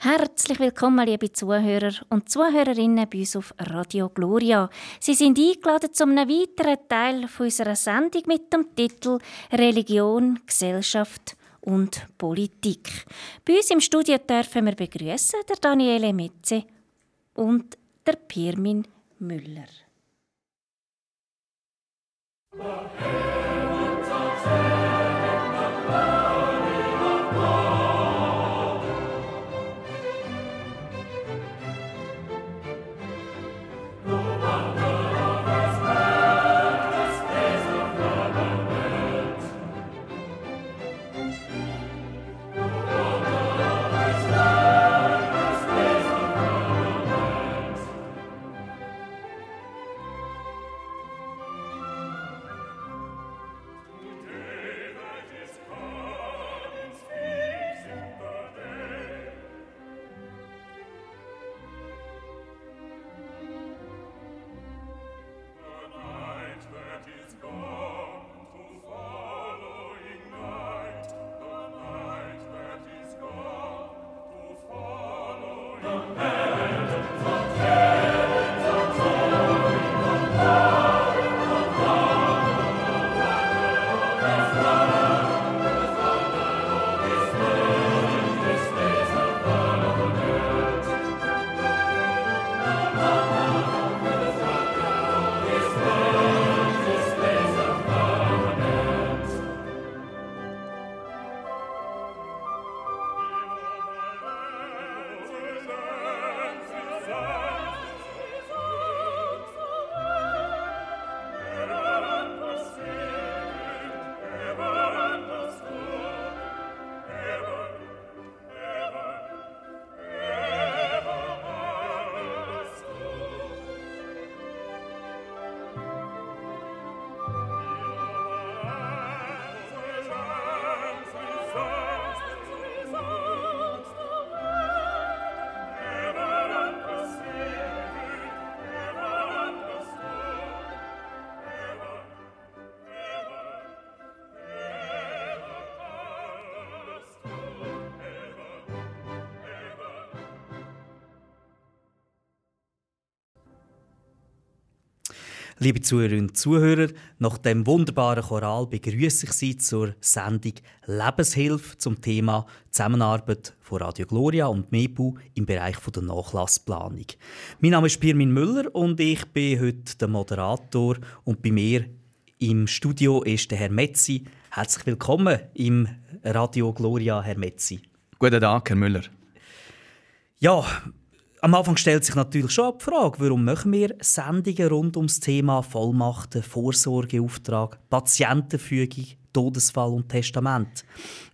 Herzlich willkommen, liebe Zuhörer und Zuhörerinnen bei uns auf Radio Gloria. Sie sind eingeladen zu einem weiteren Teil unserer Sendung mit dem Titel Religion, Gesellschaft und Politik. Bei uns im Studio dürfen wir begrüßen der Daniele Metze und der Pirmin Müller. Liebe Zuhörerinnen und Zuhörer, nach dem wunderbaren Choral begrüße ich Sie zur Sendung Lebenshilfe zum Thema Zusammenarbeit von Radio Gloria und MEBU im Bereich der Nachlassplanung. Mein Name ist Pirmin Müller und ich bin heute der Moderator und bei mir im Studio ist der Herr Metzi. Herzlich willkommen im Radio Gloria, Herr Metzi. Guten Tag, Herr Müller. Ja, am Anfang stellt sich natürlich schon die Frage, warum machen wir Sendungen rund ums Thema Vollmachten, Vorsorgeauftrag, Patientenfügung, Todesfall und Testament.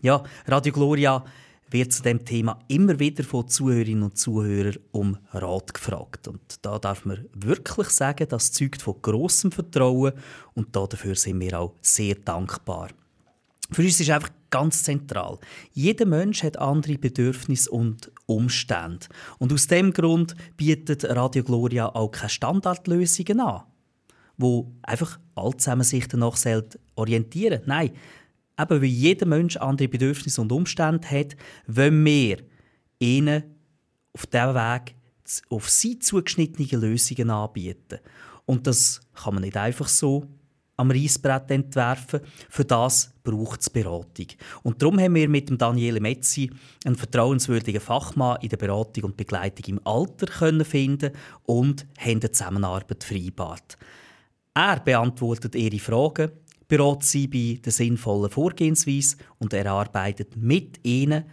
Ja, Radio Gloria wird zu dem Thema immer wieder von Zuhörerinnen und Zuhörern um Rat gefragt. Und da darf man wirklich sagen, das zeugt von großem Vertrauen und dafür sind wir auch sehr dankbar. Für uns ist einfach ganz zentral. Jeder Mensch hat andere Bedürfnisse und Umstände. Und aus dem Grund bietet Radio Gloria auch keine Standardlösungen an, wo einfach alle zusammen sich danach orientieren Nein, eben weil jeder Mensch andere Bedürfnisse und Umstände hat, wollen wir ihnen auf diesem Weg auf sie zugeschnittene Lösungen anbieten. Und das kann man nicht einfach so am Reisbrett entwerfen. Für das braucht es Beratung. Und darum haben wir mit Daniele Metzi einen vertrauenswürdigen Fachmann in der Beratung und Begleitung im Alter können finden und haben eine Zusammenarbeit vereinbart. Er beantwortet ihre Fragen, berät sie bei der sinnvollen Vorgehensweise und erarbeitet mit ihnen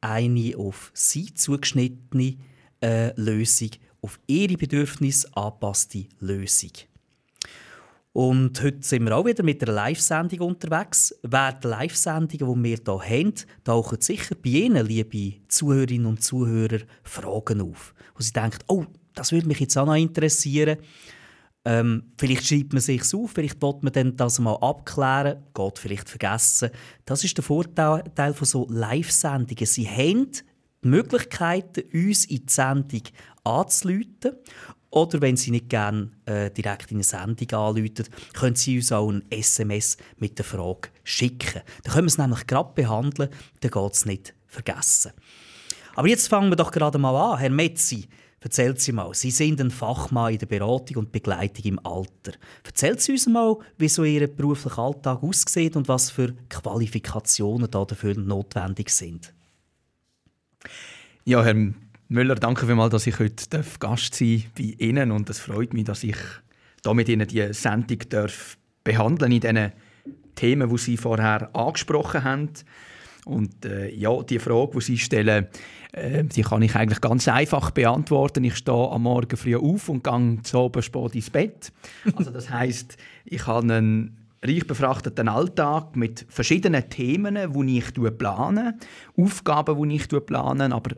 eine auf sie zugeschnittene äh, Lösung, auf ihre Bedürfnisse angepasste Lösung. Und heute sind wir auch wieder mit einer Live-Sendung unterwegs. Während der Live-Sendungen, die wir hier haben, tauchen sicher bei Ihnen, liebe Zuhörerinnen und Zuhörer, Fragen auf. Wo Sie denken, oh, das würde mich jetzt auch noch interessieren. Ähm, vielleicht schreibt man sich auf, vielleicht will man dann das mal abklären, geht vielleicht vergessen. Das ist der Vorteil von so Live-Sendungen. Sie haben die Möglichkeit, uns in die Sendung anzuleiten oder wenn Sie nicht gerne äh, direkt in eine Sendung anrufen, können Sie uns auch ein SMS mit der Frage schicken. Dann können wir es nämlich gerade behandeln, dann geht es nicht vergessen. Aber jetzt fangen wir doch gerade mal an. Herr Metzi, erzählen Sie mal, Sie sind ein Fachmann in der Beratung und Begleitung im Alter. Erzählen Sie uns mal, wie so Ihr beruflicher Alltag aussieht und was für Qualifikationen da dafür notwendig sind. Ja, Herr Müller, danke vielmals, dass ich heute Gast sein bei Ihnen und es freut mich, dass ich da mit Ihnen die Sendung darf behandeln in diesen Themen, die Sie vorher angesprochen haben. Und äh, ja, die Frage, die Sie stellen, äh, die kann ich eigentlich ganz einfach beantworten. Ich stehe am Morgen früh auf und gehe zu oben spät ins Bett. Also das heißt, ich habe einen reich befrachteten Alltag mit verschiedenen Themen, die ich plane, Aufgaben, die ich plane, aber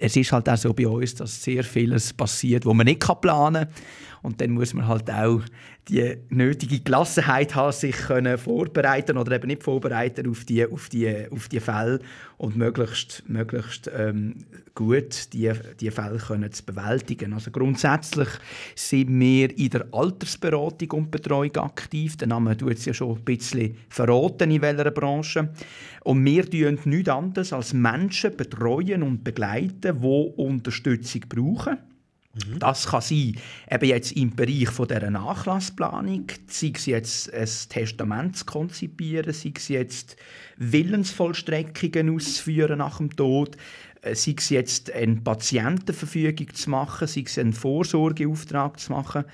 es ist halt auch so bei uns, dass sehr vieles passiert, wo man nicht planen kann. Und dann muss man halt auch die nötige Gelassenheit haben, sich können vorbereiten oder eben nicht vorbereiten auf die, auf die, auf die Fälle und möglichst, möglichst ähm, gut die, die Fälle können zu bewältigen. Also grundsätzlich sind wir in der Altersberatung und Betreuung aktiv. Der Name tut es ja schon ein bisschen verraten, in welcher Branche. Und wir tun nichts anderes als Menschen betreuen und begleiten, die Unterstützung brauchen. Das kann sein, eben jetzt im Bereich von dieser Nachlassplanung, sei es jetzt ein Testament zu konzipieren, sei es jetzt Willensvollstreckungen auszuführen nach dem Tod, äh, sei es jetzt eine Patientenverfügung zu machen, sei es einen Vorsorgeauftrag zu machen.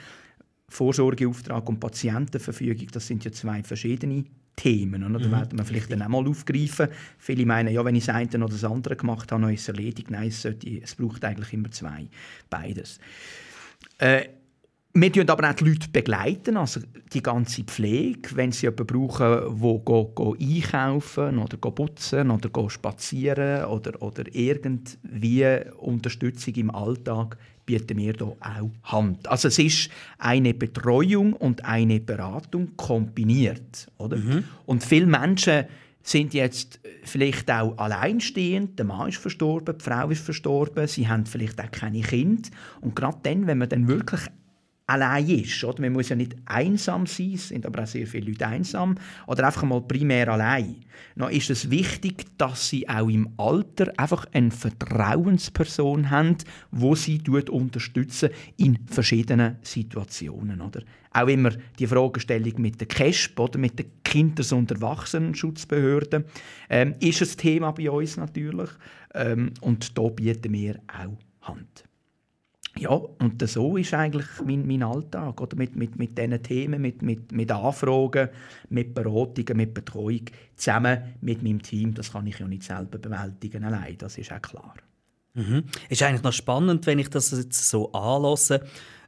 Vorsorgeauftrag und Patientenverfügung, das sind ja zwei verschiedene Themen. Oder? Da mhm. werden wir vielleicht dann auch mal aufgreifen. Viele meinen, ja, wenn ich das eine oder das andere gemacht habe, dann ist es erledigt. Nein, es, sollte, es braucht eigentlich immer zwei. Beides. Äh, wir begleiten aber auch die Leute, begleiten, also die ganze Pflege, wenn sie jemanden brauchen, der go, go einkaufen oder go putzen oder go spazieren oder, oder irgendwie Unterstützung im Alltag bieten wir hier auch Hand. Also es ist eine Betreuung und eine Beratung kombiniert. Oder? Mhm. Und viele Menschen sind jetzt vielleicht auch alleinstehend. Der Mann ist verstorben, die Frau ist verstorben, sie haben vielleicht auch keine Kinder. Und gerade dann, wenn man dann wirklich allein ist. Oder? Man muss ja nicht einsam sein, sind aber auch sehr viele Leute einsam, oder einfach mal primär allein. Dann ist es wichtig, dass sie auch im Alter einfach eine Vertrauensperson haben, wo sie unterstützen in verschiedenen Situationen. Oder? Auch immer die Fragestellung mit der KESP oder mit der Kinders- und Erwachsenenschutzbehörde ähm, ist ein Thema bei uns natürlich. Ähm, und da bieten wir auch Hand. Ja, und so ist eigentlich mein, mein Alltag. Oder? Mit, mit, mit diesen Themen, mit, mit, mit Anfragen, mit Beratungen, mit Betreuung, zusammen mit meinem Team. Das kann ich ja nicht selber bewältigen allein, das ist auch klar. Mhm. Ist eigentlich noch spannend, wenn ich das jetzt so anlasse.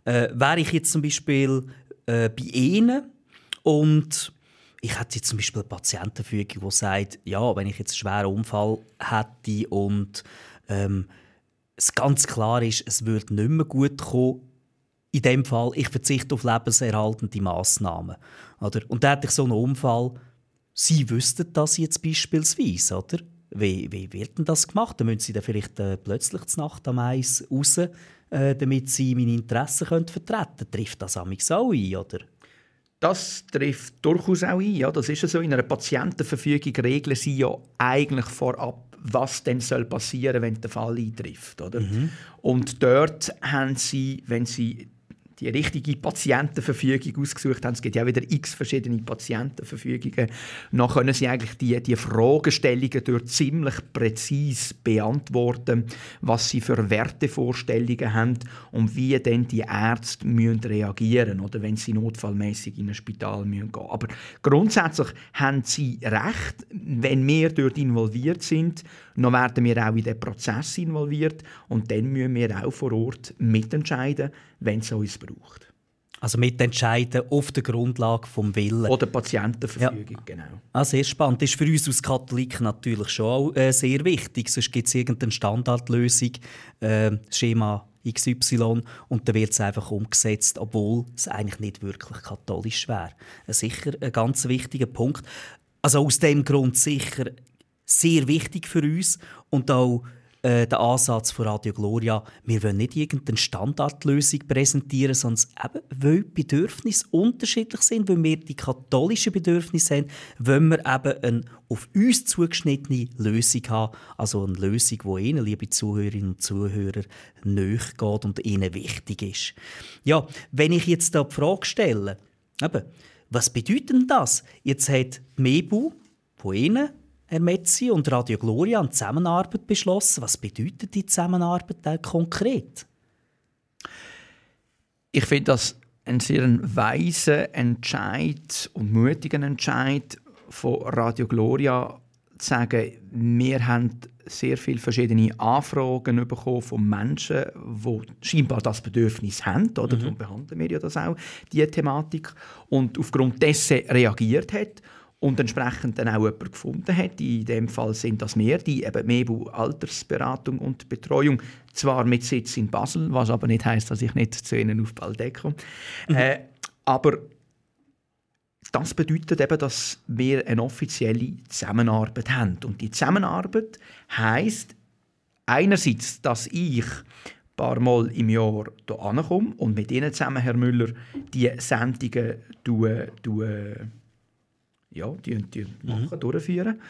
Äh, wäre ich jetzt zum Beispiel äh, bei Ihnen und ich hätte jetzt zum Beispiel eine Patientenfügung, die sagt, ja, wenn ich jetzt einen schweren Unfall hätte und ähm, es ganz klar ist, es würde nicht mehr gut kommen. In dem Fall, ich verzichte auf lebenserhaltende Massnahmen. Oder? Und da hätte ich so einen Unfall. Sie wüssten das jetzt beispielsweise, oder? Wie, wie wird denn das gemacht? Dann müssen Sie dann vielleicht äh, plötzlich zur Nacht am Eis raus, äh, damit Sie meine Interessen können vertreten können. Trifft das auch ein, oder? Das trifft durchaus auch ein. Ja, das ist ja so. In einer Patientenverfügung regeln Sie ja eigentlich vorab was denn soll passieren, wenn der Fall eintrifft, oder? Mhm. Und dort haben sie, wenn sie die richtige Patientenverfügung ausgesucht haben. Es gibt ja wieder x verschiedene Patientenverfügungen. Dann können sie eigentlich die, die Fragestellungen dort ziemlich präzise beantworten, was sie für Wertevorstellungen haben und wie denn die Ärzte müssen reagieren oder wenn sie notfallmäßig in ein Spital müssen gehen. Aber grundsätzlich haben sie recht, wenn wir dort involviert sind, dann werden wir auch in den Prozess involviert und dann müssen wir auch vor Ort mitentscheiden, wenn es uns braucht. Also mitentscheiden auf der Grundlage des Willens. Oder Patientenverfügung, ja. genau. Ah, sehr spannend. Das ist für uns als Katholiken natürlich schon auch, äh, sehr wichtig. Sonst gibt es irgendeine Standardlösung, äh, Schema XY, und dann wird es einfach umgesetzt, obwohl es eigentlich nicht wirklich katholisch wäre. Äh, sicher ein ganz wichtiger Punkt. Also aus dem Grund sicher sehr wichtig für uns und auch äh, der Ansatz von Radio Gloria. Wir wollen nicht irgendeine Standardlösung präsentieren, sondern eben, weil Bedürfnisse unterschiedlich sind, weil wir die katholischen Bedürfnisse haben, wollen wir eben eine auf uns zugeschnittene Lösung haben. Also eine Lösung, die Ihnen, liebe Zuhörerinnen und Zuhörer, geht und Ihnen wichtig ist. Ja, wenn ich jetzt da die Frage stelle, eben, was bedeutet das? Jetzt hat Mebu von Ihnen Herr Metzi und Radio Gloria eine Zusammenarbeit beschlossen. Was bedeutet die Zusammenarbeit denn konkret? Ich finde das einen sehr weisen Entscheid und mutigen Entscheid von Radio Gloria zu sagen, wir haben sehr viele verschiedene Anfragen bekommen von Menschen, die scheinbar das Bedürfnis haben, oder? Mhm. darum behandeln wir ja das auch, diese Thematik, und aufgrund dessen reagiert hat und entsprechend dann auch jemanden gefunden hat. In dem Fall sind das mehr, die eben MEBU Altersberatung und Betreuung, zwar mit Sitz in Basel, was aber nicht heißt, dass ich nicht zu ihnen auf Baldeck komme. Mhm. Äh, aber das bedeutet eben, dass wir eine offizielle Zusammenarbeit haben. Und die Zusammenarbeit heißt einerseits, dass ich ein paar Mal im Jahr hier ankomme und mit Ihnen zusammen, Herr Müller, die Sendungen tue, tue, ja, die, die machen, mhm. durchführen.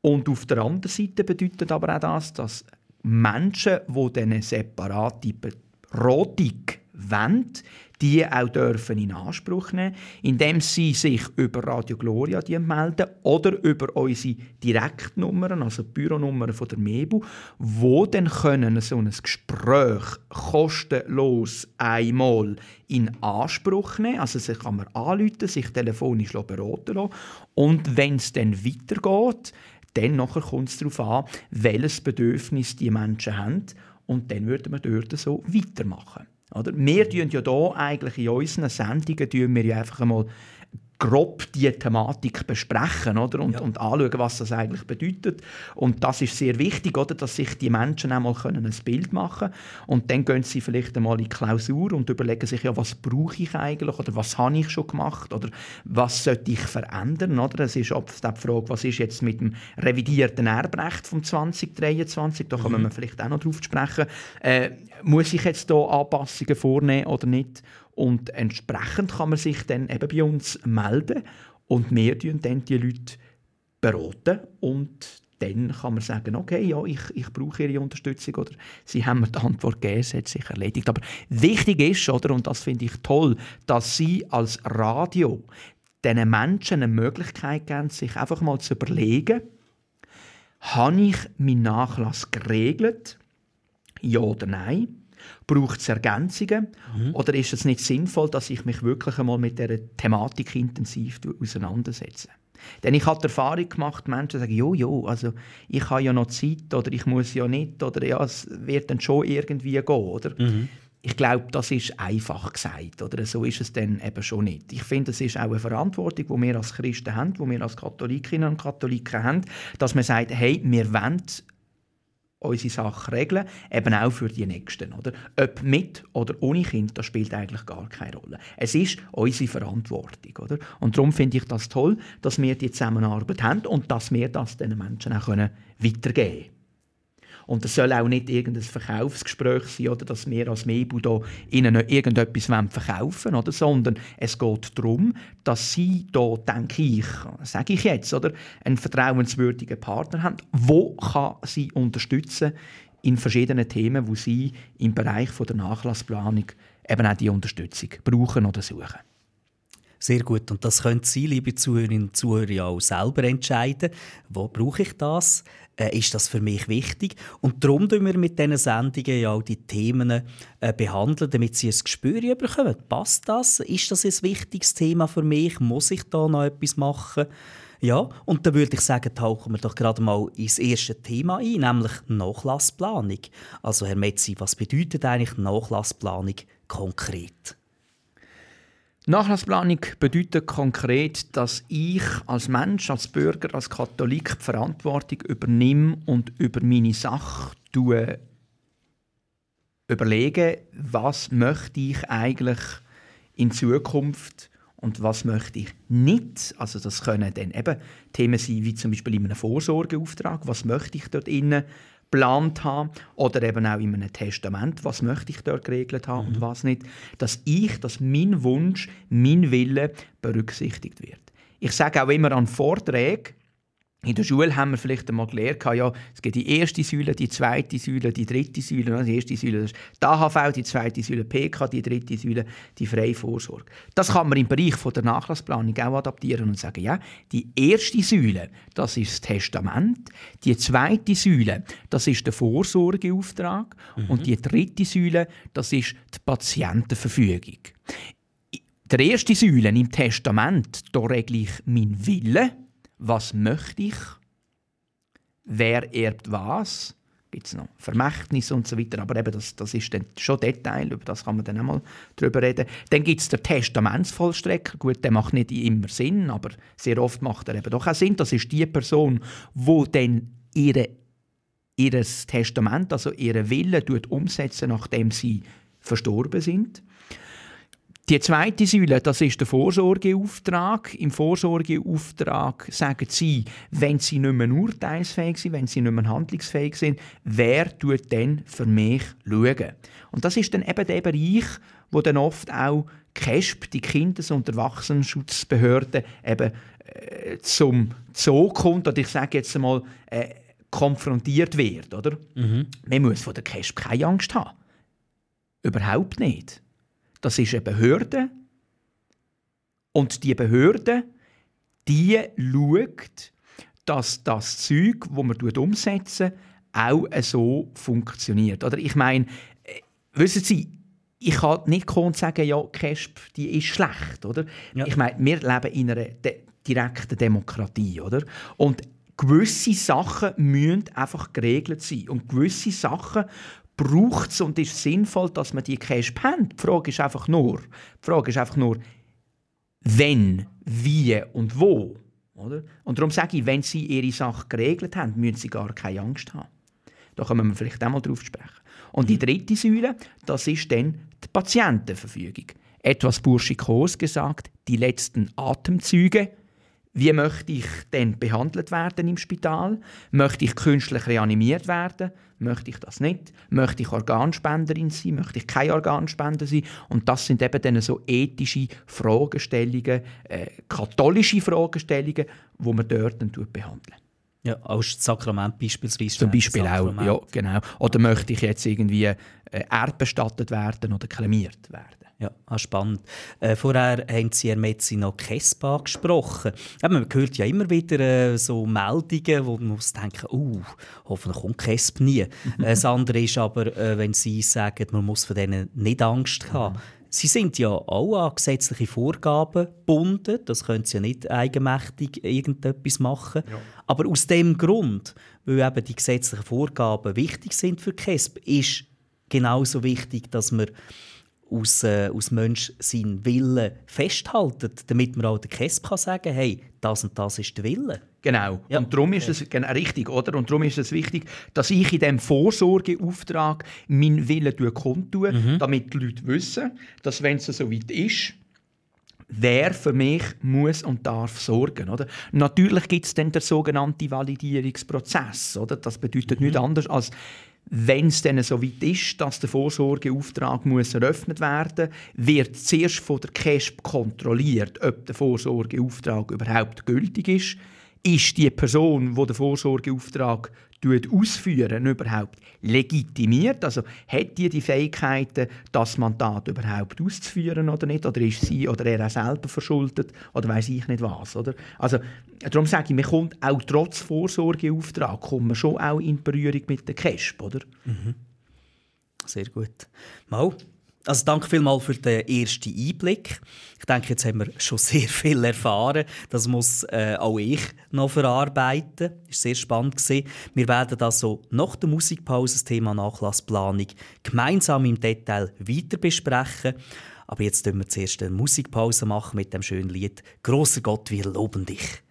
Und auf der anderen Seite bedeutet aber auch das, dass Menschen, die diese separate Beratung wollen, die auch dürfen in Anspruch nehmen, indem sie sich über Radio Gloria die melden oder über unsere Direktnummern, also die Büronummern von der MEBU, wo dann können so ein Gespräch kostenlos einmal in Anspruch nehmen. Also sich kann man anrufen, sich telefonisch beraten lassen. Und wenn es dann weitergeht, dann kommt es darauf an, welches Bedürfnis die Menschen haben. Und dann würden wir dort so weitermachen. Oder? Wir tun ja hier eigentlich in unseren Sendungen tun wir ja einfach einmal grob die Thematik besprechen oder? Und, ja. und anschauen, was das eigentlich bedeutet. Und das ist sehr wichtig, oder? dass sich die Menschen einmal ein Bild machen können. Und dann gehen sie vielleicht einmal in die Klausur und überlegen sich, ja, was brauche ich eigentlich oder was habe ich schon gemacht oder was sollte ich verändern. Oder? Es ist oft die Frage, was ist jetzt mit dem revidierten Erbrecht vom 2023, da kommen mhm. wir vielleicht auch noch drauf zu sprechen. Äh, muss ich jetzt hier Anpassungen vornehmen oder nicht? Und entsprechend kann man sich dann eben bei uns melden und wir beraten dann die Leute beraten und dann kann man sagen, okay, ja, ich, ich brauche Ihre Unterstützung oder Sie haben mir die Antwort gegeben, es hat sich erledigt. Aber wichtig ist, oder, und das finde ich toll, dass Sie als Radio diesen Menschen eine Möglichkeit geben, sich einfach mal zu überlegen, habe ich meinen Nachlass geregelt? Ja oder nein? Braucht es Ergänzungen? Mhm. Oder ist es nicht sinnvoll, dass ich mich wirklich einmal mit dieser Thematik intensiv auseinandersetze? Denn ich habe die Erfahrung gemacht, Menschen sagen, jo, jo, also ich habe ja noch Zeit oder ich muss ja nicht oder ja, es wird dann schon irgendwie gehen, oder? Mhm. Ich glaube, das ist einfach gesagt, oder so ist es dann eben schon nicht. Ich finde, es ist auch eine Verantwortung, die wir als Christen haben, die wir als Katholikinnen und Katholiken haben, dass man sagt, hey, wir wollen unsere Sache regeln, eben auch für die Nächsten. Oder? Ob mit oder ohne Kind, das spielt eigentlich gar keine Rolle. Es ist unsere Verantwortung. Oder? Und darum finde ich das toll, dass wir die Zusammenarbeit haben und dass wir das den Menschen auch weitergeben können. Und es soll auch nicht irgendein Verkaufsgespräch sein, oder dass wir als Mebu da ihnen irgendetwas verkaufen oder? sondern es geht darum, dass sie da, denke ich, sage ich jetzt, oder, einen vertrauenswürdigen Partner haben, wo kann sie unterstützen in verschiedenen Themen, wo sie im Bereich der Nachlassplanung eben auch die Unterstützung brauchen oder suchen. Sehr gut. Und das können Sie, liebe Zuhörerinnen und Zuhörer, auch selber entscheiden. Wo brauche ich das? Äh, ist das für mich wichtig? Und darum tun wir mit diesen Sendungen ja auch die Themen äh, behandeln, damit Sie ein Gespür bekommen. Passt das? Ist das ein wichtiges Thema für mich? Muss ich da noch etwas machen? Ja, und dann würde ich sagen, tauchen wir doch gerade mal ins erste Thema ein, nämlich Nachlassplanung. Also Herr Metzi, was bedeutet eigentlich Nachlassplanung konkret? Nachlassplanung bedeutet konkret, dass ich als Mensch, als Bürger, als Katholik die Verantwortung übernehme und über meine Sache überlege, was möchte ich eigentlich in Zukunft und was möchte ich nicht. Also das können dann eben Themen sein, wie zum Beispiel in einem Vorsorgeauftrag. Was möchte ich dort innen geplant habe oder eben auch in einem Testament, was möchte ich dort geregelt haben mhm. und was nicht, dass ich, dass mein Wunsch, mein Wille berücksichtigt wird. Ich sage auch immer an Vorträgen, in der Schule haben wir vielleicht einmal gelernt, ja, es gibt die erste Säule, die zweite Säule, die dritte Säule. Die erste Säule ist die AHV, die zweite Säule PK, die dritte Säule die freie Vorsorge. Das kann man im Bereich von der Nachlassplanung auch adaptieren und sagen, ja, die erste Säule, das ist das Testament, die zweite Säule, das ist der Vorsorgeauftrag mhm. und die dritte Säule, das ist die Patientenverfügung. Der erste Säule im Testament, da regle ich meinen Willen was möchte ich, wer erbt was, gibt es noch Vermächtnis und so weiter, aber eben das, das ist dann schon Detail, über das kann man dann einmal drüber reden. Dann gibt es den Testamentsvollstrecker, gut, der macht nicht immer Sinn, aber sehr oft macht er eben doch auch Sinn, das ist die Person, wo dann ihre, ihr Testament, also ihren Willen umsetzen, nachdem sie verstorben sind. Die zweite Säule, das ist der Vorsorgeauftrag. Im Vorsorgeauftrag sagen sie, wenn sie nicht mehr urteilsfähig sind, wenn sie nicht mehr handlungsfähig sind, wer tut denn für mich schauen? Und das ist dann eben der Bereich, wo dann oft auch KESP, die Kindes- und Erwachsenenschutzbehörde, eben äh, zum Zoo kommt, oder ich sage jetzt einmal, äh, konfrontiert wird. Oder? Mhm. Man muss von der KESP keine Angst haben. Überhaupt nicht. Das ist eine Behörde. Und die Behörde, die schaut, dass das Zeug, das man umsetzen, auch so funktioniert. Oder ich meine, äh, wissen Sie, ich kann nicht kommen sagen, ja, CASP, die ist schlecht, oder? Ja. Ich meine, wir leben in einer de direkten Demokratie, oder? Und gewisse Sachen müssen einfach geregelt sein. Und gewisse Sachen braucht es und ist sinnvoll, dass man die Cash haben. Die Frage ist einfach nur, die Frage ist einfach nur, wenn, wie und wo. Oder? Und darum sage ich, wenn Sie Ihre Sache geregelt haben, müssen Sie gar keine Angst haben. Da können wir vielleicht auch mal drauf sprechen. Und die dritte Säule, das ist dann die Patientenverfügung. Etwas burschikos gesagt, die letzten Atemzüge wie möchte ich denn behandelt werden im Spital? Möchte ich künstlich reanimiert werden? Möchte ich das nicht? Möchte ich Organspenderin sein? Möchte ich kein Organspender sein? Und das sind eben dann so ethische Fragestellungen, äh, katholische Fragestellungen, wo man dort dann behandeln. Ja, als Sakrament beispielsweise. Zum Beispiel auch, ja, genau. Oder möchte ich jetzt irgendwie äh, erdbestattet werden oder kremiert werden? Ja, ah, spannend. Äh, vorher haben Sie Herr Metzi noch KESPA gesprochen. Ja, man hört ja immer wieder äh, so Meldungen, wo man muss denken, uh, hoffentlich kommt KESP nie. äh, das andere ist aber, äh, wenn Sie sagen, man muss von denen nicht Angst haben. Sie sind ja auch an gesetzliche Vorgaben gebunden. Das können Sie ja nicht eigenmächtig irgendetwas machen. Ja. Aber aus dem Grund, weil eben die gesetzlichen Vorgaben wichtig sind für KESP, ist genauso wichtig, dass man aus, äh, aus Mensch seinen Willen festhalten, damit man auch der KESP kann sagen hey, das und das ist der Wille. Genau. Ja. Und darum ist es genau, richtig, oder? Und darum ist es wichtig, dass ich in diesem Vorsorgeauftrag meinen Willen kundtue, mhm. damit die Leute wissen, dass wenn es so weit ist, wer für mich muss und darf sorgen. Oder? Natürlich gibt es dann den sogenannten Validierungsprozess. Oder? Das bedeutet mhm. nichts anderes als wenn es dann so weit ist, dass der Vorsorgeauftrag muss eröffnet werden muss, wird zuerst von der CASP kontrolliert, ob der Vorsorgeauftrag überhaupt gültig ist. Ist die Person, die den Vorsorgeauftrag ausführen, überhaupt legitimiert? Also hat die die Fähigkeiten, das Mandat überhaupt auszuführen oder nicht? Oder ist sie oder er auch selber verschuldet? Oder weiß ich nicht was? Oder? Also, darum sage ich, man kommt auch trotz Vorsorgeauftrag kommt man schon auch in Berührung mit der CASP, oder? Mhm. Sehr gut. Mal, also danke vielmals für den ersten Einblick. Ich denke, jetzt haben wir schon sehr viel erfahren. Das muss äh, auch ich noch verarbeiten. War sehr spannend. Gewesen. Wir werden also nach der Musikpause das Thema Nachlassplanung gemeinsam im Detail weiter besprechen. Aber jetzt machen wir zuerst eine Musikpause machen mit dem schönen Lied «Großer Gott, wir loben dich».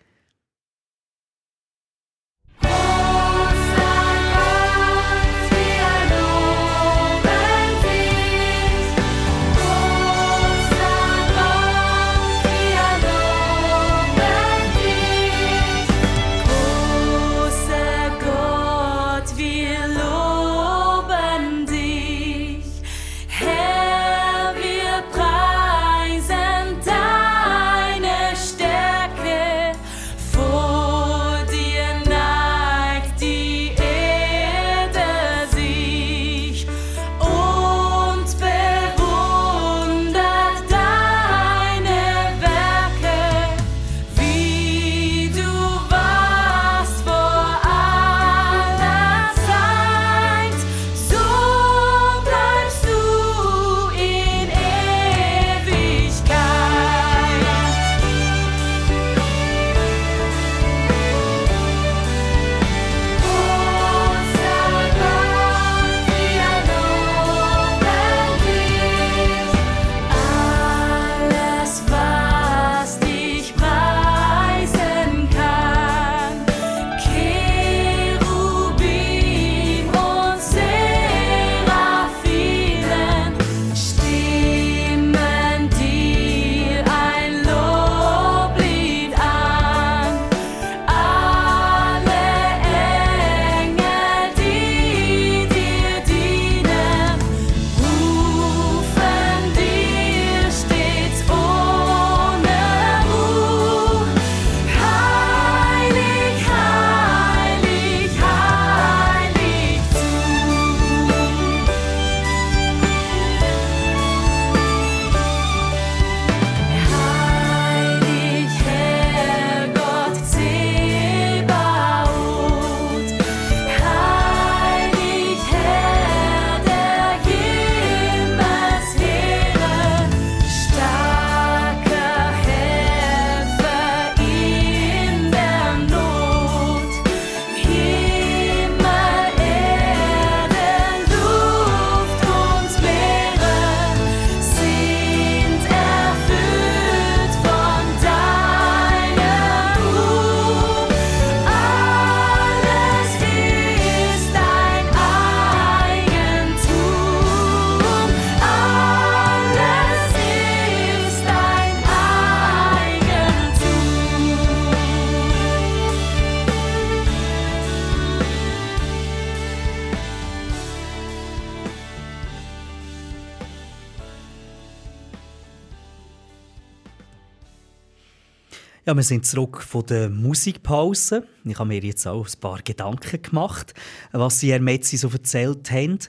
Ja, wir sind zurück von der Musikpause. Ich habe mir jetzt auch ein paar Gedanken gemacht, was Sie, Herr Metzi, so erzählt haben.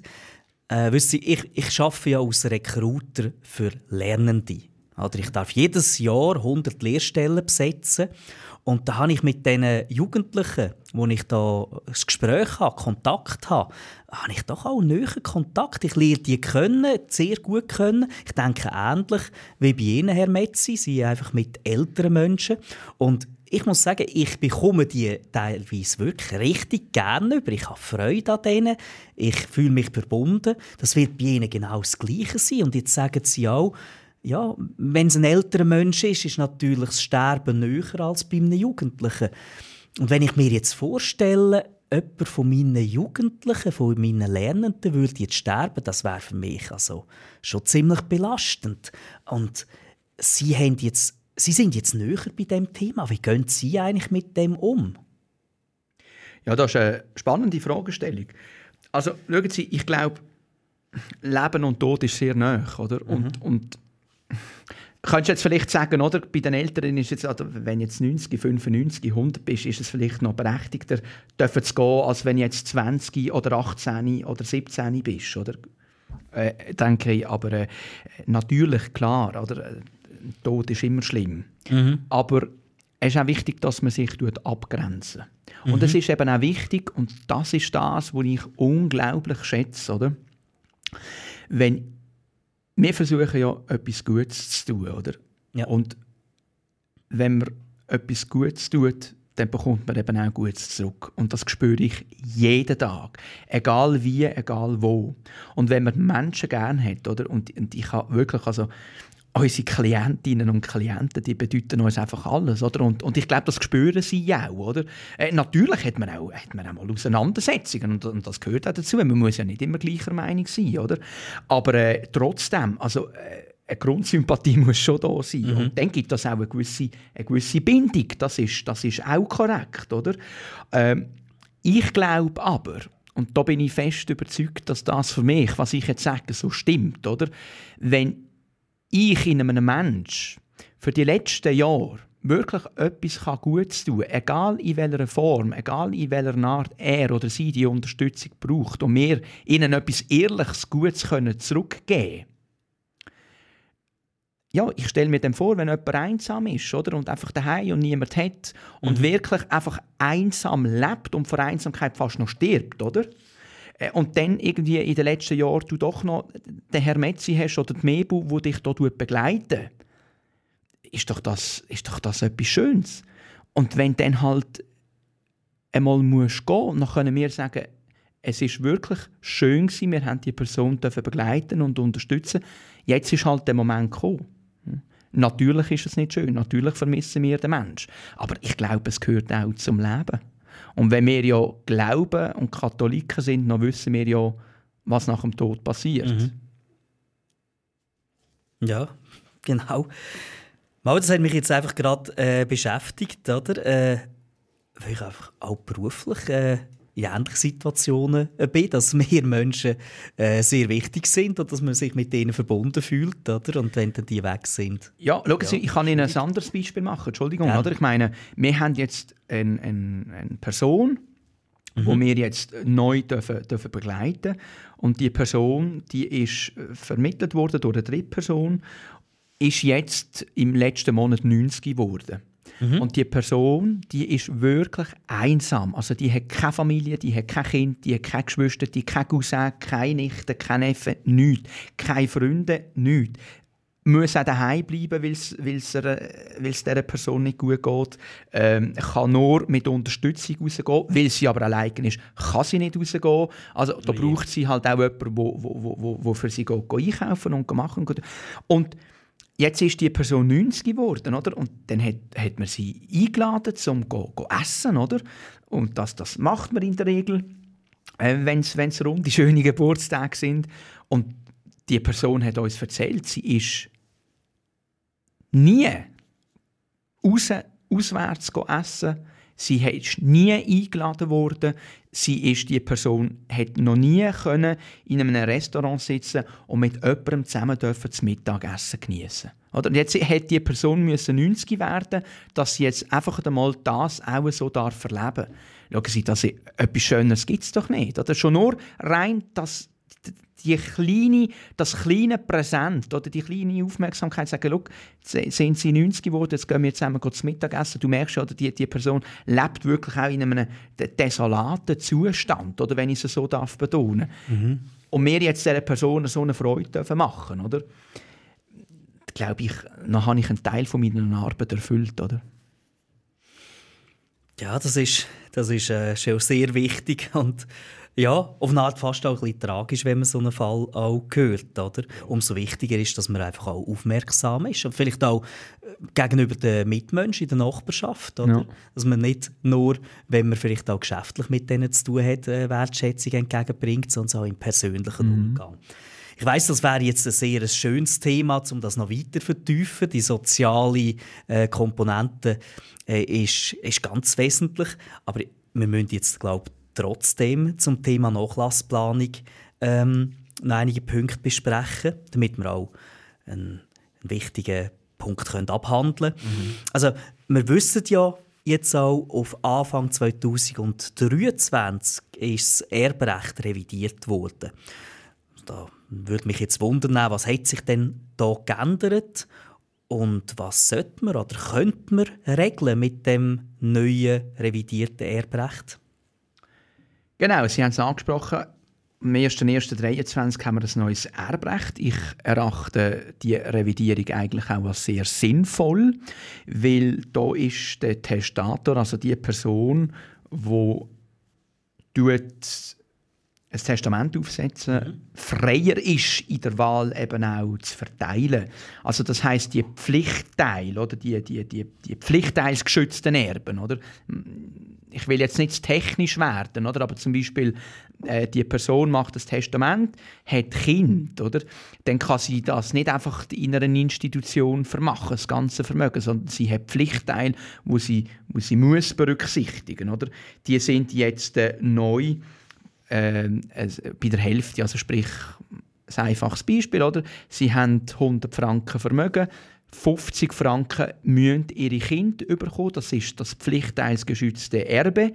Äh, Sie, ich, ich arbeite ja als Recruiter für Lernende. Oder ich darf jedes Jahr 100 Lehrstellen besetzen. Und da habe ich mit den Jugendlichen, wo ich da ein Gespräch habe, Kontakt habe, habe ich doch auch einen Kontakt. Ich lerne die können, sehr gut können. Ich denke ähnlich wie bei Ihnen, Herr Metzi. Sie einfach mit älteren Menschen. Und ich muss sagen, ich bekomme die teilweise wirklich richtig gerne über. Ich habe Freude an denen. Ich fühle mich verbunden. Das wird bei ihnen genau das Gleiche sein. Und jetzt sagen sie auch, ja, wenn es ein älterer Mensch ist, ist natürlich das Sterben näher als bei einem Jugendlichen. Und wenn ich mir jetzt vorstelle, jemand von meinen Jugendlichen, von meinen Lernenden würde jetzt sterben, das wäre für mich also schon ziemlich belastend. Und Sie, haben jetzt, Sie sind jetzt näher bei dem Thema. Wie gehen Sie eigentlich mit dem um? Ja, das ist eine spannende Fragestellung. Also, schauen Sie, ich glaube, Leben und Tod ist sehr nah, oder? Und, mhm. und Könntest du jetzt vielleicht sagen, oder, bei den Älteren ist jetzt, also wenn jetzt 90, 95, 100 bist, ist es vielleicht noch berechtigter, dürfen zu gehen, als wenn du jetzt 20 oder 18 oder 17 bist, oder? Äh, denke ich, aber äh, natürlich, klar, oder? Äh, Tod ist immer schlimm. Mhm. Aber es ist auch wichtig, dass man sich abgrenzen mhm. Und es ist eben auch wichtig, und das ist das, was ich unglaublich schätze, oder? Wenn wir versuchen ja, etwas Gutes zu tun, oder? Ja. Und wenn man etwas Gutes tut, dann bekommt man eben auch Gutes zurück. Und das spüre ich jeden Tag. Egal wie, egal wo. Und wenn man Menschen gerne hat, oder? Und, und ich habe wirklich, also, unsere Klientinnen und Klienten, die bedeuten uns einfach alles, oder? Und, und ich glaube, das spüren sie auch, oder? Äh, natürlich hat man auch, hat man auch mal Auseinandersetzungen und, und, das gehört auch dazu. Man muss ja nicht immer gleicher Meinung sein, oder? Aber äh, trotzdem, also äh, eine Grundsympathie muss schon da sein. Mhm. Und dann gibt es auch eine gewisse, eine gewisse Bindung. Das ist, das ist auch korrekt, oder? Ähm, ich glaube aber, und da bin ich fest überzeugt, dass das für mich, was ich jetzt sage, so stimmt, oder? Wenn ich in einem Menschen für die letzten Jahre wirklich etwas Gutes tun kann, egal in welcher Form, egal in welcher Art er oder sie die Unterstützung braucht und wir ihnen etwas Ehrliches, Gutes können zurückgeben ja, ich stelle mir dann vor, wenn jemand einsam ist oder, und einfach daheim und niemand hat und mhm. wirklich einfach einsam lebt und vor Einsamkeit fast noch stirbt, oder? Äh, und dann irgendwie in den letzten Jahren du doch noch den Herr Metzi hast oder die Mebu, die dich hier begleiten, ist doch, das, ist doch das etwas Schönes. Und wenn dann halt einmal musst gehen, dann können wir sagen, es ist wirklich schön gewesen, wir haben die Person begleiten und unterstützen. Jetzt ist halt der Moment gekommen. Hm. Natürlich ist es nicht schön, natürlich vermissen wir den Menschen. Aber ich glaube, es gehört auch zum Leben. Und wenn wir ja glauben und Katholiken sind, dann wissen wir ja, was nach dem Tod passiert. Mhm. Ja, genau. Mal, das hat mich jetzt einfach gerade äh, beschäftigt, oder? Äh, weil ich einfach auch beruflich äh, in ähnlichen Situationen bin, dass wir Menschen äh, sehr wichtig sind und dass man sich mit denen verbunden fühlt, oder? Und wenn dann die weg sind. Ja, schauen Sie, ja. ich kann Ihnen ein anderes Beispiel machen. Entschuldigung, ja. oder? Ich meine, wir haben jetzt eine, eine, eine Person, mhm. wo wir jetzt neu dürfen, dürfen begleiten und die Person, die ist vermittelt worden durch eine Drittperson, ist jetzt im letzten Monat 90 geworden. Mhm. Und die Person, die ist wirklich einsam. Also die hat keine Familie, die hat kein Kind, die hat keine Geschwister, die keine Cousin, keine Nichte, keine Neffen, nichts. Keine Freunde, nichts muss auch daheim bleiben, weil es dieser Person nicht gut geht. Ähm, kann nur mit Unterstützung rausgehen. Weil sie aber alleine ist, kann sie nicht rausgehen. Also da braucht sie halt auch jemanden, der wo, wo, wo, wo für sie geht, einkaufen und machen Und Jetzt ist die Person 90 geworden, oder? Und dann hat, hat man sie eingeladen, um zu essen, oder? Und das, das macht man in der Regel, äh, wenn es rund die schönen Geburtstage sind. Und die Person hat uns erzählt, sie ist nie raus, auswärts essen, Sie ist nie eingeladen worden. Sie ist die Person hat noch nie können in einem Restaurant sitzen und mit jemandem zusammen dürfen das Mittagessen genießen. Oder jetzt hat die Person müssen 90 werden, dass sie jetzt einfach einmal das auch so darf erleben. Schauen Sie, das etwas Schöneres gibt es doch nicht. Oder schon nur rein das die kleine, das kleine Präsent oder die kleine Aufmerksamkeit sagen, Look, sind sie 90 geworden, jetzt gehen wir zusammen zu Mittagessen. Du merkst, oder die, die Person lebt wirklich auch in einem desolaten Zustand, oder wenn ich es so darf betonen. Mhm. Und wir jetzt dieser Person so eine Freude machen oder? glaube ich, dann habe ich einen Teil von meiner Arbeit erfüllt, oder? Ja, das ist, das ist äh, schon sehr wichtig und ja, auf eine Art fast auch ein bisschen tragisch, wenn man so einen Fall auch hört. Oder? Umso wichtiger ist, dass man einfach auch aufmerksam ist und vielleicht auch äh, gegenüber den Mitmenschen in der Nachbarschaft. Oder? Ja. Dass man nicht nur, wenn man vielleicht auch geschäftlich mit denen zu tun hat, äh, Wertschätzung entgegenbringt, sondern auch im persönlichen mhm. Umgang. Ich weiß, das wäre jetzt ein sehr schönes Thema, um das noch weiter zu vertiefen. Die soziale äh, Komponente äh, ist, ist ganz wesentlich, aber wir müssen jetzt, glaube ich, trotzdem zum Thema Nachlassplanung ähm, noch einige Punkte besprechen, damit wir auch einen, einen wichtigen Punkt können abhandeln können. Mhm. Also, wir wissen ja jetzt auch, auf Anfang 2023 ist das Erbrecht revidiert worden. Da würde mich jetzt wundern, was hat sich denn da geändert und was sollte man oder könnte man regeln mit dem neuen revidierten Erbrecht? Genau, Sie haben es angesprochen. Am 1.1.23 haben wir ein neues Erbrecht. Ich erachte die Revidierung eigentlich auch als sehr sinnvoll, weil da ist der Testator, also die Person, die ein Testament aufsetzen, mhm. freier ist in der Wahl eben auch zu verteilen. Also das heißt die Pflichtteil oder die, die, die, die pflichtteilsgeschützten Erben oder ich will jetzt nicht technisch werden, oder? aber zum Beispiel äh, die Person macht das Testament, hat Kind, oder? dann kann sie das nicht einfach in einer Institution vermachen, das ganze Vermögen, sondern sie hat Pflichtteile, wo sie, wo sie muss berücksichtigen muss. Die sind jetzt äh, neu äh, bei der Hälfte, also sprich ein einfaches Beispiel, oder? Sie haben 100 Franken Vermögen, 50 Franken müssen ihre Kinder bekommen. Das ist das pflichtteilsgeschützte Erbe.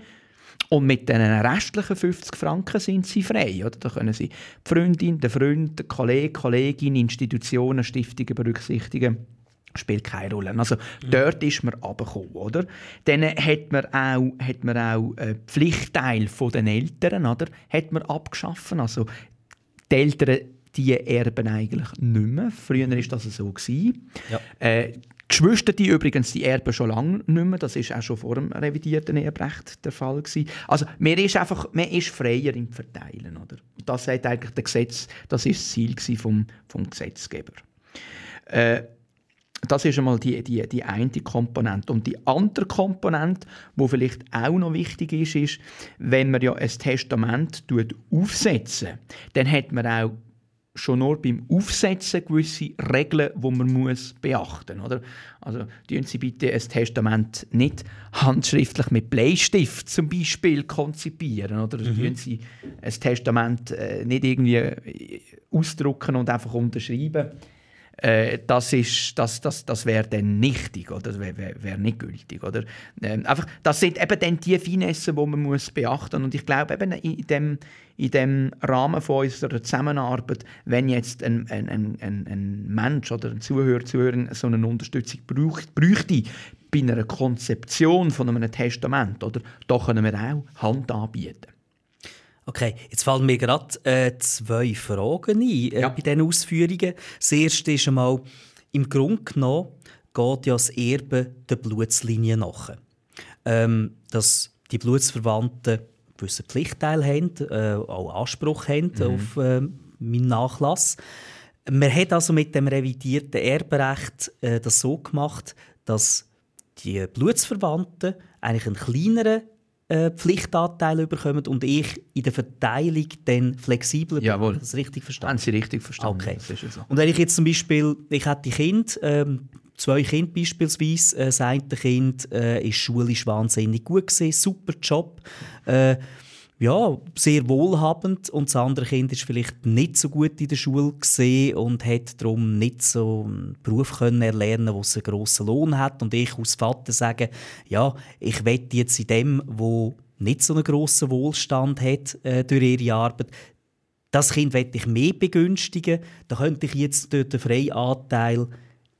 Und mit den restlichen 50 Franken sind sie frei. Oder? Da können sie die Freundin, den Freund, den Kollegen, Kollegin, Institutionen, Stiftungen berücksichtigen. Spielt keine Rolle. Also mhm. dort ist man abgekommen, oder? Dann hat man auch, hat man auch äh, Pflichtteil von Eltern, oder? Hat man abgeschafft. Also die Eltern die erben eigentlich nicht mehr. Früher war das so. Ja. Äh, Geschwister, die übrigens, die erben schon lange nicht mehr. Das war auch schon vor dem revidierten Erbrecht der Fall gewesen. Also, man ist einfach, man ist freier im Verteilen, oder? Das sagt eigentlich der Gesetz, das ist das Ziel vom, vom Gesetzgeber. Äh, das ist einmal die, die, die eine Komponente. Und die andere Komponente, die vielleicht auch noch wichtig ist, ist, wenn man ja ein Testament aufsetzen, dann hat man auch schon nur beim Aufsetzen gewisse Regeln, die man muss beachten muss. Also tun Sie bitte ein Testament nicht handschriftlich mit Bleistift zum Beispiel konzipieren. Oder mhm. tun Sie ein Testament äh, nicht irgendwie ausdrucken und einfach unterschreiben äh, das, das, das, das wäre dann nichtig oder wäre wär, wär nicht gültig. Oder? Ähm, einfach, das sind eben dann die Finessen, die man muss beachten muss. Und ich glaube, eben in dem, in dem Rahmen von unserer Zusammenarbeit, wenn jetzt ein, ein, ein, ein Mensch oder ein Zuhörer, Zuhörer so eine Unterstützung braucht, bräuchte bei einer Konzeption von einem Testament, oder, da können wir auch Hand anbieten. Okay, jetzt fallen mir gerade äh, zwei Fragen ein äh, ja. bei diesen Ausführungen. Das erste ist einmal, im Grunde genommen geht ja das Erbe der Blutslinie nach. Ähm, dass die Blutsverwandten gewisse Pflichtteil haben, äh, auch Anspruch haben mhm. auf äh, meinen Nachlass. Man hat also mit dem revidierten Erbrecht äh, das so gemacht, dass die Blutsverwandten eigentlich einen kleineren äh, Pflichtanteil bekommen und ich in der Verteilung dann flexibler bin. Jawohl. Das richtig verstanden? Haben Sie richtig verstanden. Okay. So. Und wenn ich jetzt zum Beispiel, ich hätte Kind, ähm, zwei Kinder beispielsweise. Äh, das eine Kind äh, ist schulisch wahnsinnig gut gewesen, super Job. Äh, ja, sehr wohlhabend. Und das andere Kind ist vielleicht nicht so gut in der Schule gesehen und hat darum nicht so einen Beruf können erlernen, wo es einen grossen Lohn hat. Und ich als Vater sage, ja, ich wette jetzt in dem, wo nicht so einen grossen Wohlstand hat äh, durch ihre Arbeit, das Kind wette ich mehr begünstigen, da könnte ich jetzt dort den Freianteil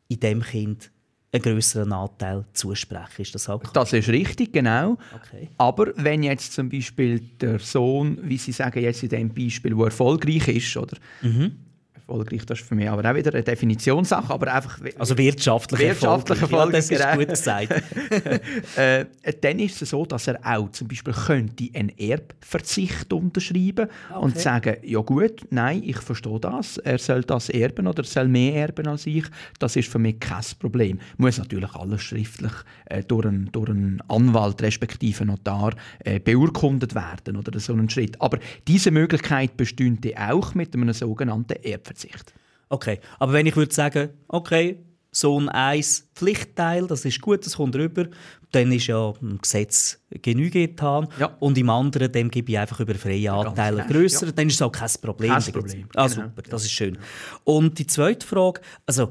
in dem Kind einen größeren Anteil zusprechen. Ist das auch klar? Das ist richtig, genau. Okay. Aber wenn jetzt zum Beispiel der Sohn, wie Sie sagen jetzt in dem Beispiel, wo erfolgreich ist, oder mhm erfolgreich, das ist für mich aber auch wieder eine Definitionssache, aber einfach... Also wirtschaftlich, wirtschaftlich erfolgreich. Ja, das ist gut gesagt. äh, dann ist es so, dass er auch zum Beispiel könnte einen Erbverzicht unterschreiben okay. und sagen, ja gut, nein, ich verstehe das, er soll das erben oder er soll mehr erben als ich, das ist für mich kein Problem. Muss natürlich alles schriftlich äh, durch, einen, durch einen Anwalt respektive Notar äh, beurkundet werden oder so einen Schritt. Aber diese Möglichkeit bestünde auch mit einem sogenannten Erbverzicht. Verzicht. Okay, aber wenn ich würde sagen, okay, Sohn 1 Pflichtteil, das ist gut, das kommt rüber, dann ist ja im Gesetz Genüge getan. Ja. Und im anderen dem gebe ich einfach über freie Anteile grösser, ja. dann ist es auch kein Problem. Kein Problem. Ah, genau. super, das ist schön. Und die zweite Frage, also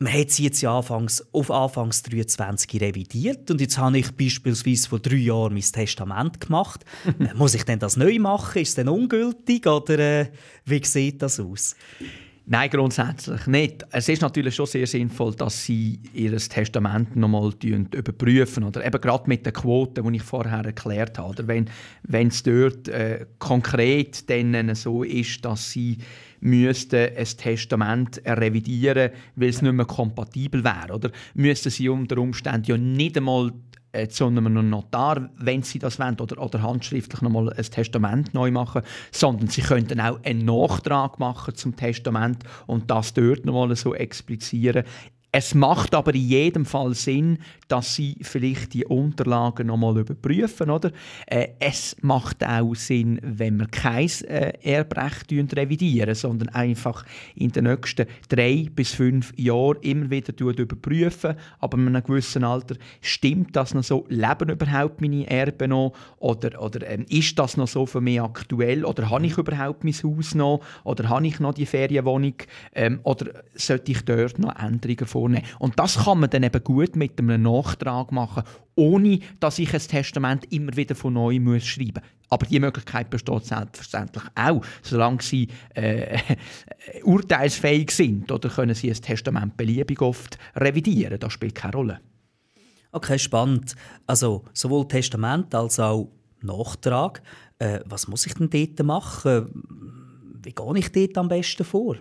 man hat sie jetzt ja anfangs, auf Anfangs 23 revidiert und jetzt habe ich beispielsweise vor drei Jahren mein Testament gemacht. Muss ich denn das neu machen? Ist es denn ungültig oder äh, wie sieht das aus? Nein, grundsätzlich nicht. Es ist natürlich schon sehr sinnvoll, dass Sie Ihr Testament nochmal überprüfen. Oder eben gerade mit den Quoten, die ich vorher erklärt habe. Oder wenn, wenn es dort äh, konkret dann so ist, dass Sie müssten ein Testament revidieren, weil es nicht mehr kompatibel wäre. Oder müssten Sie unter Umständen ja nicht einmal äh, zu einem Notar, wenn sie das wollen, oder, oder handschriftlich nochmal ein Testament neu machen, sondern sie könnten auch einen Nachtrag machen zum Testament und das dort nochmal so explizieren. Es macht aber in jedem Fall Sinn, dass Sie vielleicht die Unterlagen nochmal überprüfen, oder? Äh, es macht auch Sinn, wenn wir kein äh, Erbrecht revidieren, sondern einfach in den nächsten drei bis fünf Jahren immer wieder überprüfen. Aber in einem gewissen Alter stimmt das noch so? Leben überhaupt meine Erben noch? Oder, oder ähm, ist das noch so für mich aktuell? Oder habe ich überhaupt mein Haus noch? Oder habe ich noch die Ferienwohnung? Ähm, oder sollte ich dort noch Änderungen vornehmen? Vornehmen. Und das kann man dann eben gut mit einem Nachtrag machen, ohne dass ich ein Testament immer wieder von neu muss schreiben muss. Aber die Möglichkeit besteht selbstverständlich auch. Solange sie äh, urteilsfähig sind, oder können sie ein Testament beliebig oft revidieren. Das spielt keine Rolle. Okay, spannend. Also sowohl Testament als auch Nachtrag. Äh, was muss ich denn dort machen? Wie gehe ich dort am besten vor?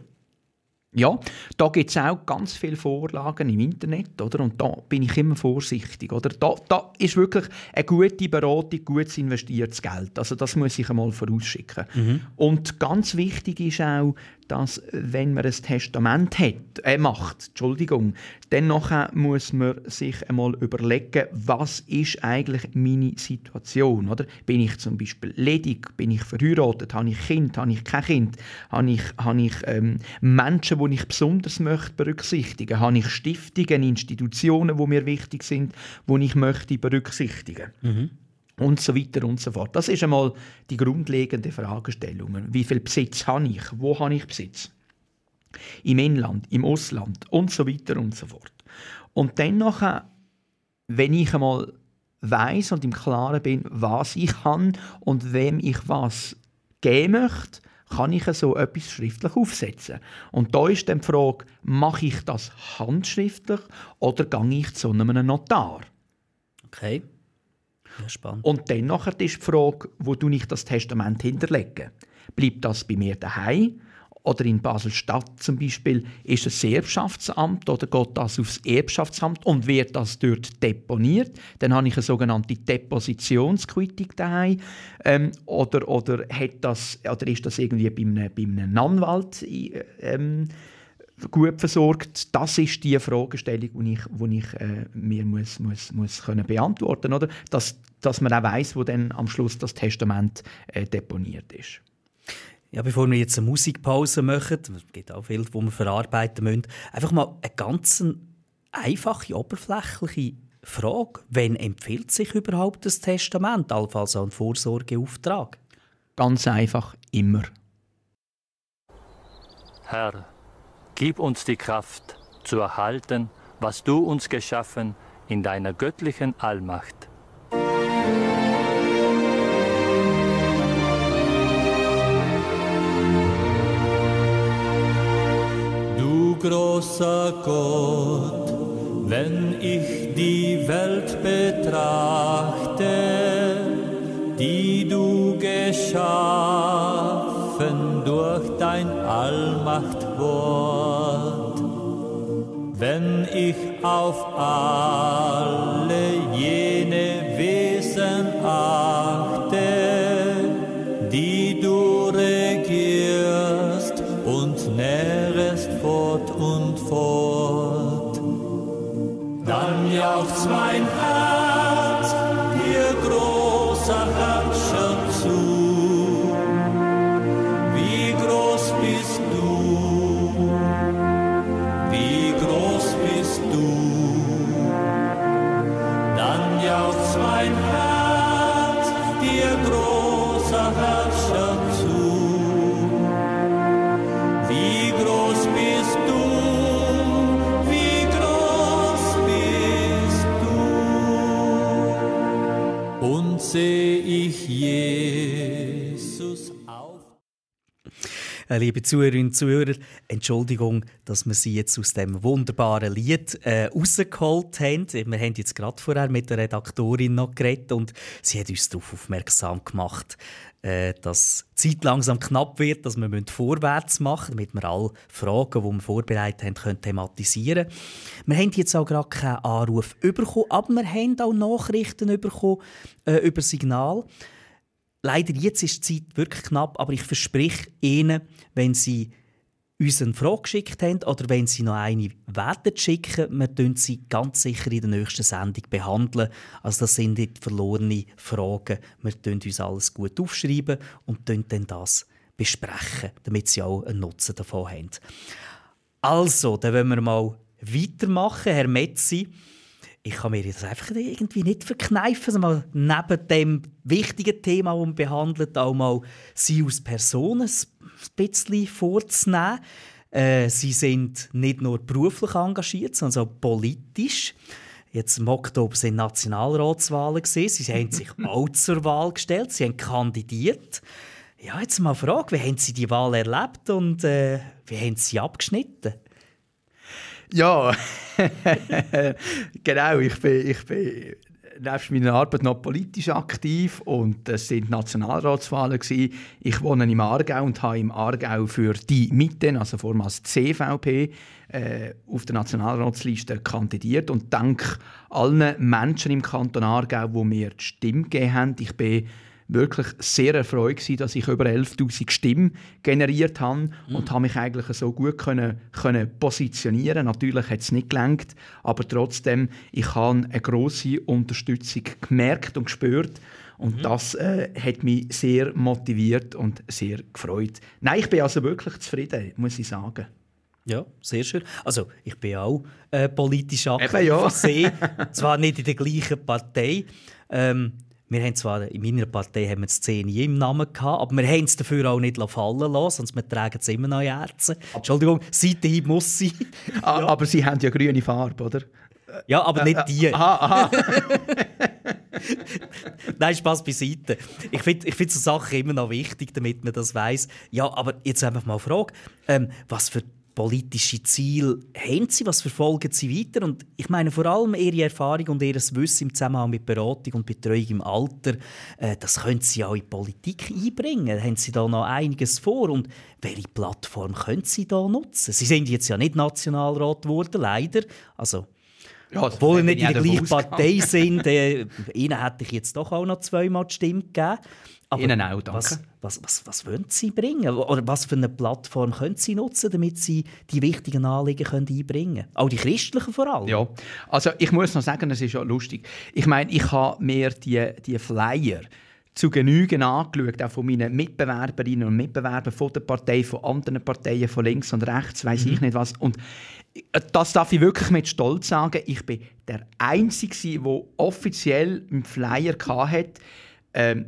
Ja, da gibt es auch ganz viele Vorlagen im Internet, oder? Und da bin ich immer vorsichtig, oder? Da, da ist wirklich eine gute Beratung, gutes investiertes Geld. Also das muss ich einmal vorausschicken. Mhm. Und ganz wichtig ist auch, dass wenn man ein Testament hat, äh, macht, Entschuldigung, dann nachher muss man sich einmal überlegen, was ist eigentlich meine Situation, oder? Bin ich zum Beispiel ledig, bin ich verheiratet, habe ich Kind, habe ich kein Kind, habe ich, habe ich ähm, Menschen, die ich besonders möchte berücksichtigen, habe ich Stiftungen, Institutionen, die mir wichtig sind, die ich möchte berücksichtigen. Mhm und so weiter und so fort. Das ist einmal die grundlegende Fragestellung. Wie viel Besitz habe ich? Wo habe ich Besitz? Im Inland, im Ausland und so weiter und so fort. Und dann nachher, wenn ich einmal weiß und im Klaren bin, was ich habe und wem ich was geben möchte, kann ich so etwas schriftlich aufsetzen. Und da ist dann die Frage, mache ich das handschriftlich oder gehe ich zu einem Notar? Okay. Ja, spannend. Und dann nachher ist die Frage, wo du nicht das Testament hinterlegen? Bleibt das bei mir daheim? Oder in Basel-Stadt zum Beispiel ist das Erbschaftsamt oder geht das aufs Erbschaftsamt und wird das dort deponiert? Dann habe ich eine sogenannte Depositionsquittung daheim. Ähm, oder, oder, hat das, oder ist das irgendwie bei einem, bei einem Anwalt ähm, gut versorgt? Das ist die Fragestellung, die ich, die ich äh, mir muss, muss, muss können beantworten muss. Dass, dass man auch weiß, wo dann am Schluss das Testament äh, deponiert ist. Ja, bevor wir jetzt eine Musikpause machen, es gibt auch viel, wo wir verarbeiten müssen, einfach mal einen ganzen einfache, oberflächliche Frage. Wann empfiehlt sich überhaupt das Testament, allenfalls ein Vorsorgeauftrag? Ganz einfach, immer. Herr, gib uns die Kraft zu erhalten, was du uns geschaffen in deiner göttlichen Allmacht. Großer Gott, wenn ich die Welt betrachte, die du geschaffen durch dein Allmachtwort, wenn ich auf alle jene Wesen achte, jauchzt mein Herz dir großer Herrscher zu. Wie groß bist du? Wie groß bist du? Dann jauchzt mein Herz dir großer Herrscher zu. Seh ich Jesus auf. Äh, liebe Zuhörerinnen und Zuhörer, Entschuldigung, dass wir Sie jetzt aus dem wunderbaren Lied äh, rausgeholt haben. Wir haben jetzt gerade vorher mit der Redaktorin noch geredet und sie hat uns darauf aufmerksam gemacht, äh, dass die Zeit langsam knapp wird, dass wir vorwärts machen müssen, damit wir alle Fragen, die wir vorbereitet haben, können thematisieren können. Wir haben jetzt auch gerade keinen Anruf bekommen, aber wir haben auch Nachrichten bekommen äh, über Signal. Leider jetzt ist die Zeit wirklich knapp, aber ich verspreche Ihnen, wenn Sie uns eine Frage geschickt haben oder wenn Sie noch eine werden schicken, wir behandeln sie ganz sicher in der nächsten Sendung behandeln. Also das sind nicht verlorene Fragen. Wir tun uns alles gut aufschreiben und dann das besprechen, damit Sie auch einen Nutzen davon haben. Also, dann wollen wir mal weitermachen, Herr Metzi. Ich kann mir das einfach irgendwie nicht verkneifen, mal neben dem wichtigen Thema, das wir behandelt, auch mal Sie als Person ein bisschen vorzunehmen. Äh, Sie sind nicht nur beruflich engagiert, sondern auch politisch. Jetzt im Oktober sind Nationalratswahlen gesehen. Sie haben sich auch zur Wahl gestellt. Sie haben kandidiert. Ja, jetzt mal eine Frage: Wie haben Sie die Wahl erlebt und äh, wie haben Sie abgeschnitten? Ja, genau. Ich bin, ich bin nebst meiner Arbeit noch politisch aktiv und es sind Nationalratswahlen gewesen. Ich wohne im Aargau und habe im Aargau für die Mitten, also vormals CVP, äh, auf der Nationalratsliste kandidiert und dank allen Menschen im Kanton Aargau, die mir die Stimme gegeben haben, ich bin wirklich sehr erfreut gewesen, dass ich über 11.000 Stimmen generiert habe mhm. und habe mich eigentlich so gut können, können positionieren. Natürlich hat es nicht gelangt, aber trotzdem ich habe eine große Unterstützung gemerkt und gespürt und mhm. das äh, hat mich sehr motiviert und sehr gefreut. Nein, ich bin also wirklich zufrieden, muss ich sagen. Ja, sehr schön. Also ich bin auch äh, politisch aktiv. Eben, ja. zwar nicht in der gleichen Partei. Ähm, wir haben zwar in meiner Partei haben wir die Szene im Namen gehabt, aber wir haben es dafür auch nicht fallen lassen, sonst wir tragen es immer noch in Herzen. Entschuldigung, Seitenhieb muss sie. Ah, ja. Aber sie haben ja grüne Farbe, oder? Ja, aber nicht die. Äh, aha, aha. Nein, Spaß beiseite. Ich finde ich find so Sachen immer noch wichtig, damit man das weiß. Ja, aber jetzt einfach mal eine Frage. Ähm, was für politische Ziele haben Sie? Was verfolgen Sie weiter? Und ich meine vor allem Ihre Erfahrung und Ihr Wissen im Zusammenhang mit Beratung und Betreuung im Alter, äh, das können Sie auch in die Politik einbringen. Haben Sie da noch einiges vor? Und welche Plattform können Sie da nutzen? Sie sind jetzt ja nicht Nationalrat geworden, leider. Also, ja, obwohl Sie nicht in der gleichen Partei sind, äh, Ihnen hätte ich jetzt doch auch noch zweimal die Stimme gegeben. Aber Ihnen auch, danke. Was, was, was, was wollen Sie bringen? Oder was für eine Plattform können Sie nutzen, damit Sie die wichtigen Anliegen können einbringen können? Auch die christlichen vor allem. Ja, also ich muss noch sagen, es ist ja lustig. Ich meine, ich habe mir die, die Flyer zu Genügen angeschaut, auch von meinen Mitbewerberinnen und Mitbewerbern von der Partei, von anderen Parteien, von links und rechts, weiß mhm. ich nicht was. Und äh, das darf ich wirklich mit Stolz sagen. Ich bin der Einzige, der offiziell im Flyer hatte, ähm,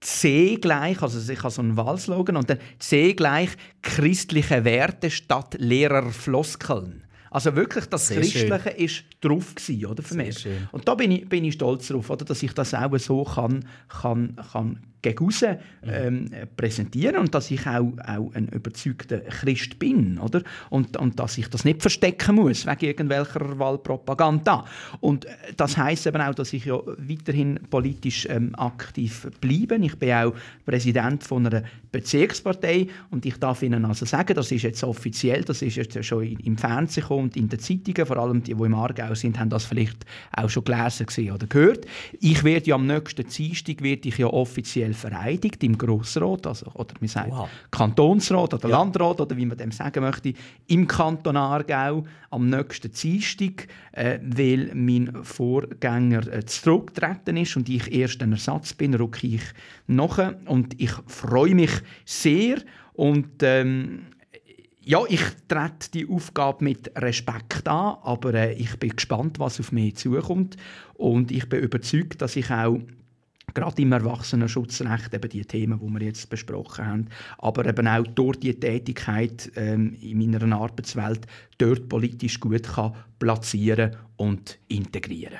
C gleich, also ich habe so einen Wahlslogan, und dann C gleich christliche Werte statt leerer Floskeln. Also wirklich, das Sehr Christliche schön. ist drauf gewesen, oder, für mich. Und da bin ich, bin ich stolz darauf, oder, dass ich das auch so kann, kann, kann gegen aussen, ähm, präsentieren und dass ich auch, auch ein überzeugter Christ bin. Oder? Und, und dass ich das nicht verstecken muss wegen irgendwelcher Wahlpropaganda. Und äh, das heißt eben auch, dass ich ja weiterhin politisch ähm, aktiv bleibe. Ich bin auch Präsident von einer Bezirkspartei und ich darf Ihnen also sagen, das ist jetzt offiziell, das ist jetzt schon im Fernsehen und in den Zeitungen, vor allem die, die im Aargau sind, haben das vielleicht auch schon gelesen oder gehört. Ich werde ja am nächsten Dienstag werde ich ja offiziell offiziell vereidigt im Grossrat, also, oder wir sagen wow. Kantonsrat oder ja. Landrat oder wie man dem sagen möchte, im Kanton Aargau am nächsten Dienstag, äh, weil mein Vorgänger äh, zurückgetreten ist und ich erst ein Ersatz bin, rücke ich nach und ich freue mich sehr und ähm, ja, ich trete die Aufgabe mit Respekt an, aber äh, ich bin gespannt, was auf mich zukommt und ich bin überzeugt, dass ich auch gerade im Erwachsenenschutzrecht eben die Themen, die wir jetzt besprochen haben, aber eben auch durch die Tätigkeit ähm, in meiner Arbeitswelt dort politisch gut kann platzieren und integrieren.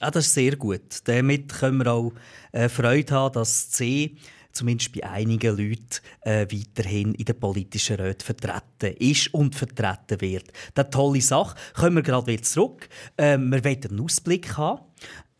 Ah, das ist sehr gut. Damit können wir auch äh, Freude haben, dass C zumindest bei einigen Leuten äh, weiterhin in der politischen Räten vertreten ist und vertreten wird. Das eine tolle Sache. Kommen wir gerade wieder zurück. Ähm, wir wollen einen Ausblick haben.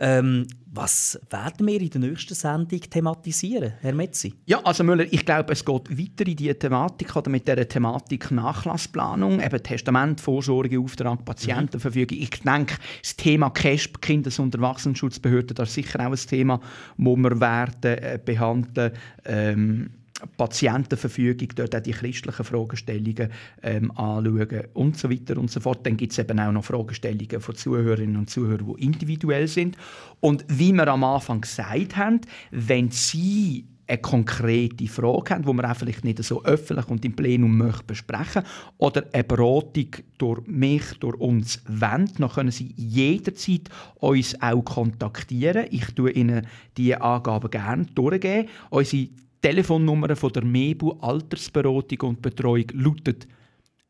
Ähm, was werden wir in der nächsten Sendung thematisieren, Herr Metzi? Ja, also Müller, ich glaube, es geht weiter in diese Thematik oder mit der Thematik Nachlassplanung, eben Testament, Vorsorgeauftrag, Patientenverfügung. Mhm. Ich denke, das Thema KESP, Kindes- und Erwachsenenschutzbehörde, das ist sicher auch ein Thema, das wir werden äh, behandeln ähm, Patientenverfügung, dort auch die christlichen Fragestellungen ähm, anschauen und so weiter und so fort. Dann gibt es eben auch noch Fragestellungen von Zuhörerinnen und Zuhörern, die individuell sind. Und wie wir am Anfang gesagt haben, wenn Sie eine konkrete Frage haben, die wir auch vielleicht nicht so öffentlich und im Plenum möchten besprechen oder eine Beratung durch mich, durch uns wollen, dann können Sie jederzeit uns auch kontaktieren. Ich tue Ihnen diese Angaben gerne durchgeben. Unsere Telefonnummer von der MEBU Altersberatung und Betreuung lautet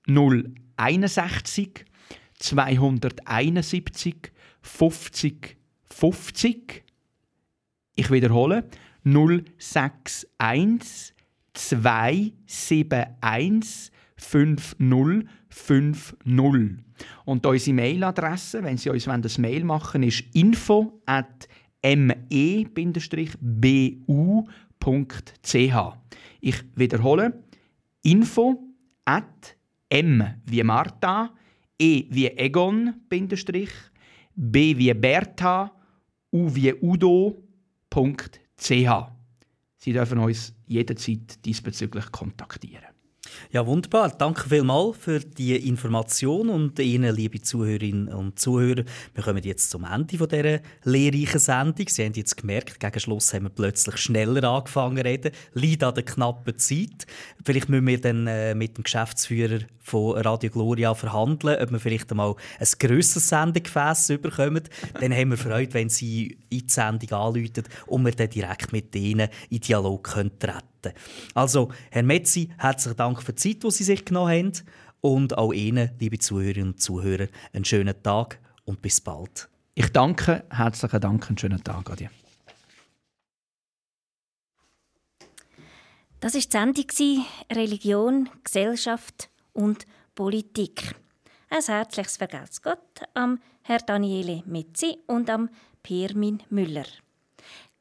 061 271 50 50. Ich wiederhole 061 271 50 50. Und unsere Mailadresse, wenn Sie uns ein Mail machen wollen, ist info at me-bu ich wiederhole info at m wie Martha, e wie Egon, b wie Bertha, u wie Udo.ch. Sie dürfen uns jederzeit diesbezüglich kontaktieren. Ja, wunderbar. Danke vielmals für die Information und Ihnen, liebe Zuhörerinnen und Zuhörer. Wir kommen jetzt zum Ende dieser lehrreichen Sendung. Sie haben jetzt gemerkt, gegen Schluss haben wir plötzlich schneller angefangen zu reden. Liegt an der knappen Zeit. Vielleicht müssen wir dann äh, mit dem Geschäftsführer von Radio Gloria verhandeln, ob wir vielleicht einmal ein grösseres Sendegefäß bekommen. Dann haben wir Freude, wenn Sie in die Sendung anrufen und wir dann direkt mit Ihnen in Dialog treten können retten. Also, Herr Metzi, herzlichen Dank für die Zeit, die Sie sich genommen haben. Und auch Ihnen, liebe Zuhörerinnen und Zuhörer, einen schönen Tag und bis bald. Ich danke, herzlichen Dank, einen schönen Tag an Das war die Sendung Religion, Gesellschaft und Politik. Ein herzliches Vergelt's Gott am Herr Daniele Metzi und am Pirmin Müller.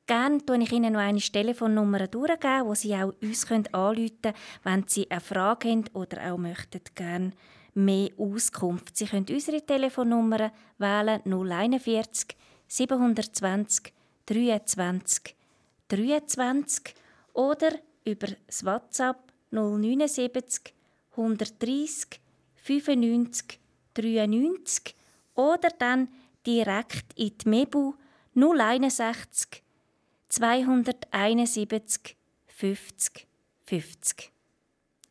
Gerne tue ich Ihnen noch eine Telefonnummer durchgeben, wo Sie auch uns anrufen können, wenn Sie eine Frage haben oder auch möchten gerne mehr Auskunft. Sie können unsere Telefonnummer wählen 041 720 23 23 oder über das WhatsApp 079 130 95 93 oder dann direkt in die Mebu 061 271 50 50.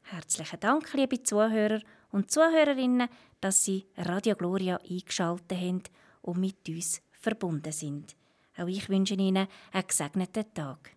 Herzlichen Dank, liebe Zuhörer und Zuhörerinnen, dass Sie Radio Gloria eingeschaltet haben und mit uns verbunden sind. Auch ich wünsche Ihnen einen gesegneten Tag.